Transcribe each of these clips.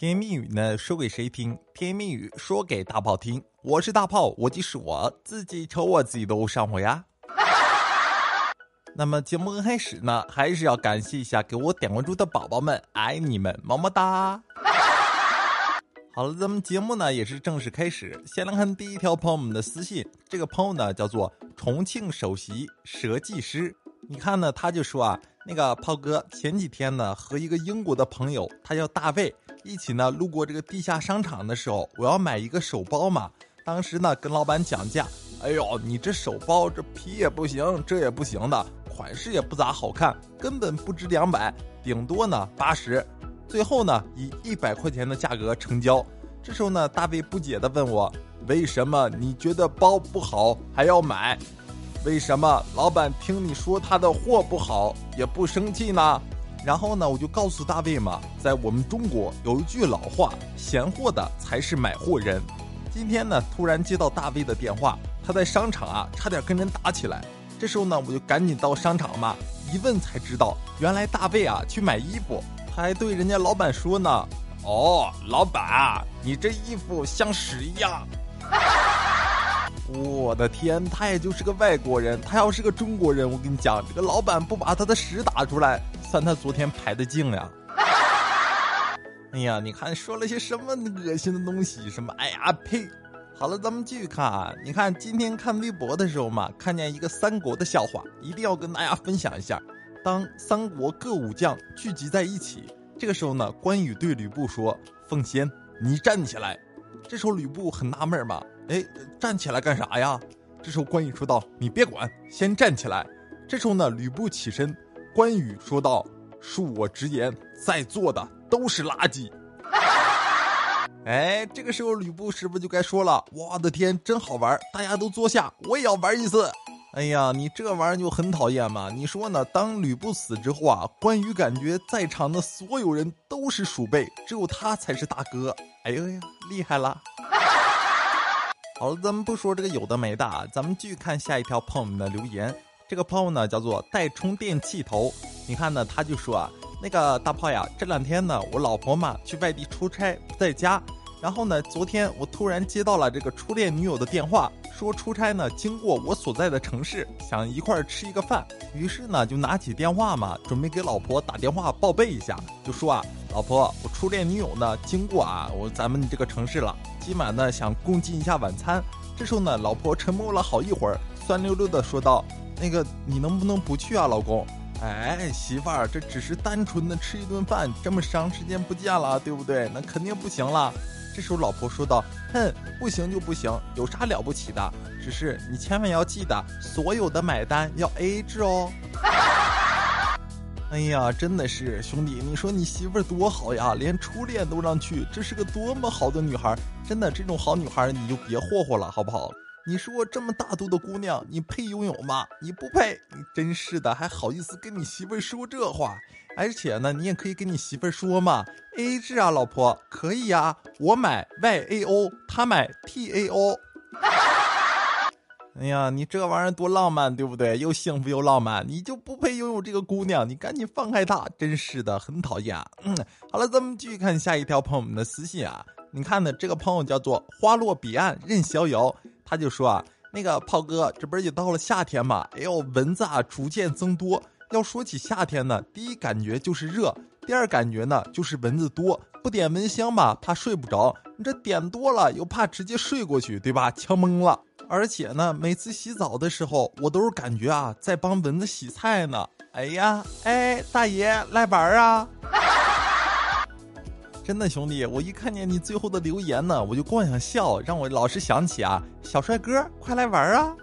甜言蜜语呢，说给谁听？甜言蜜语说给大炮听。我是大炮，我就是我自己，瞅我自己都上火呀。那么节目刚开始呢，还是要感谢一下给我点关注的宝宝们，爱你们，么么哒。好了，咱们节目呢也是正式开始。先来看第一条朋友们的私信，这个朋友呢叫做重庆首席设计师。你看呢，他就说啊，那个炮哥前几天呢和一个英国的朋友，他叫大卫，一起呢路过这个地下商场的时候，我要买一个手包嘛。当时呢跟老板讲价，哎呦，你这手包这皮也不行，这也不行的，款式也不咋好看，根本不值两百，顶多呢八十。最后呢，以一百块钱的价格成交。这时候呢，大卫不解的问我：“为什么你觉得包不好还要买？为什么老板听你说他的货不好也不生气呢？”然后呢，我就告诉大卫嘛，在我们中国有一句老话：“闲货的才是买货人。”今天呢，突然接到大卫的电话，他在商场啊，差点跟人打起来。这时候呢，我就赶紧到商场嘛，一问才知道，原来大卫啊去买衣服。还对人家老板说呢，哦，老板，你这衣服像屎一样。我的天，他也就是个外国人，他要是个中国人，我跟你讲，这个老板不把他的屎打出来，算他昨天排的净呀。哎呀，你看说了些什么恶心的东西？什么？哎呀，呸！好了，咱们继续看啊。你看今天看微博的时候嘛，看见一个三国的笑话，一定要跟大家分享一下。当三国各武将聚集在一起，这个时候呢，关羽对吕布说：“奉先，你站起来。”这时候吕布很纳闷嘛，哎，站起来干啥呀？这时候关羽说道：“你别管，先站起来。”这时候呢，吕布起身，关羽说道：“恕我直言，在座的都是垃圾。”哎，这个时候吕布是不是就该说了：“我的天，真好玩！大家都坐下，我也要玩一次。”哎呀，你这玩意儿就很讨厌嘛！你说呢？当吕布死之后啊，关羽感觉在场的所有人都是鼠辈，只有他才是大哥。哎呦呀，厉害了！好了，咱们不说这个有的没的，咱们继续看下一条朋友们的留言。这个朋友呢叫做带充电器头，你看呢，他就说啊，那个大炮呀，这两天呢，我老婆嘛去外地出差不在家，然后呢，昨天我突然接到了这个初恋女友的电话。说出差呢，经过我所在的城市，想一块儿吃一个饭，于是呢就拿起电话嘛，准备给老婆打电话报备一下，就说啊，老婆，我初恋女友呢经过啊，我咱们这个城市了，今晚呢想共进一下晚餐。这时候呢，老婆沉默了好一会儿，酸溜溜的说道：“那个你能不能不去啊，老公？哎，媳妇儿，这只是单纯的吃一顿饭，这么长时间不见了，对不对？那肯定不行了。”这时候老婆说道：“哼，不行就不行，有啥了不起的？只是你千万要记得，所有的买单要 A A 制哦。”哎呀，真的是兄弟，你说你媳妇儿多好呀，连初恋都让去，这是个多么好的女孩！真的，这种好女孩你就别霍霍了，好不好？你说这么大度的姑娘，你配拥有吗？你不配！你真是的，还好意思跟你媳妇儿说这话？而且呢，你也可以跟你媳妇儿说嘛，A A 制啊，老婆可以呀，我买 Y A O，他买 T A O。哎呀，你这玩意儿多浪漫，对不对？又幸福又浪漫，你就不配拥有这个姑娘？你赶紧放开她！真是的，很讨厌。嗯，好了，咱们继续看下一条朋友们的私信啊。你看呢，这个朋友叫做花落彼岸任逍遥。他就说啊，那个炮哥，这不是也到了夏天嘛？哎呦，蚊子啊逐渐增多。要说起夏天呢，第一感觉就是热，第二感觉呢就是蚊子多。不点蚊香吧，怕睡不着；你这点多了，又怕直接睡过去，对吧？呛懵了。而且呢，每次洗澡的时候，我都是感觉啊，在帮蚊子洗菜呢。哎呀，哎，大爷来玩啊！真的兄弟，我一看见你最后的留言呢，我就光想笑，让我老是想起啊，小帅哥，快来玩啊！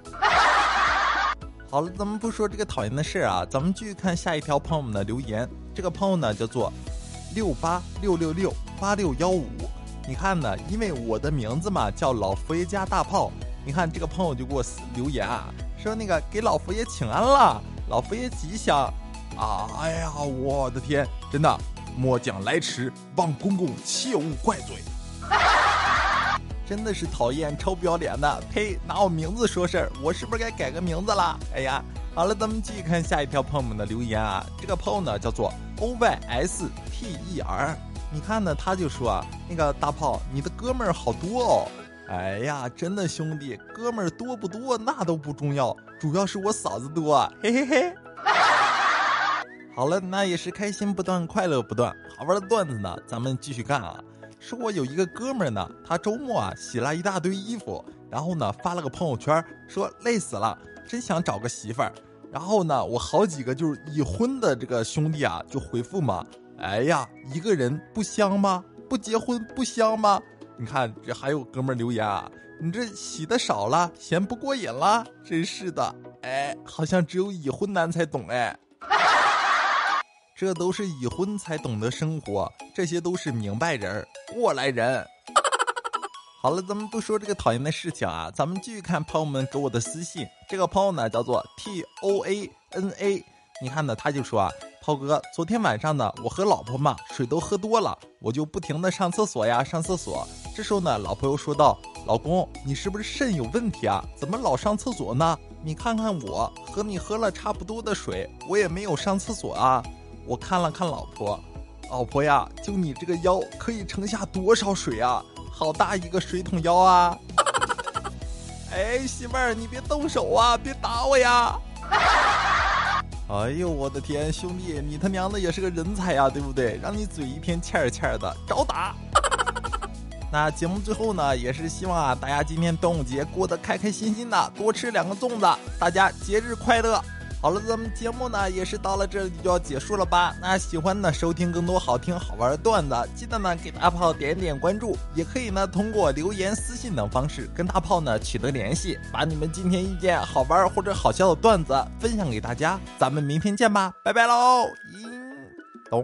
好了，咱们不说这个讨厌的事啊，咱们继续看下一条朋友们的留言。这个朋友呢叫做六八六六六八六幺五，你看呢，因为我的名字嘛叫老佛爷家大炮，你看这个朋友就给我留言啊，说那个给老佛爷请安了，老佛爷吉祥啊！哎呀，我的天，真的。末将来迟，望公公切勿怪罪。真的是讨厌，臭不要脸的！呸，拿我名字说事儿，我是不是该改个名字了？哎呀，好了，咱们继续看下一条朋友们的留言啊。这个朋友呢叫做 O Y S T E R，你看呢，他就说啊那个大炮，你的哥们儿好多哦。哎呀，真的兄弟，哥们儿多不多那都不重要，主要是我嫂子多，嘿嘿嘿。好了，那也是开心不断，快乐不断，好玩的段子呢，咱们继续干啊。说我有一个哥们儿呢，他周末啊洗了一大堆衣服，然后呢发了个朋友圈，说累死了，真想找个媳妇儿。然后呢，我好几个就是已婚的这个兄弟啊，就回复嘛，哎呀，一个人不香吗？不结婚不香吗？你看，这还有哥们儿留言啊，你这洗的少了，嫌不过瘾了？真是的，哎，好像只有已婚男才懂哎。这都是已婚才懂得生活，这些都是明白人过来人。好了，咱们不说这个讨厌的事情啊，咱们继续看朋友们给我的私信。这个朋友呢叫做 T O A N A，你看呢，他就说啊。涛哥，昨天晚上呢，我和老婆嘛，水都喝多了，我就不停的上厕所呀，上厕所。这时候呢，老婆又说道：“老公，你是不是肾有问题啊？怎么老上厕所呢？你看看我和你喝了差不多的水，我也没有上厕所啊。”我看了看老婆，老婆呀，就你这个腰可以盛下多少水啊？好大一个水桶腰啊！哎，媳妇儿，你别动手啊，别打我呀！哎呦我的天，兄弟，你他娘的也是个人才呀，对不对？让你嘴一天欠儿欠儿的，找打！那节目最后呢，也是希望啊，大家今天端午节过得开开心心的，多吃两个粽子，大家节日快乐！好了，咱们节目呢也是到了这里就要结束了吧？那喜欢呢收听更多好听好玩的段子，记得呢给大炮点点关注，也可以呢通过留言、私信等方式跟大炮呢取得联系，把你们今天遇见好玩或者好笑的段子分享给大家。咱们明天见吧，拜拜喽！咦走。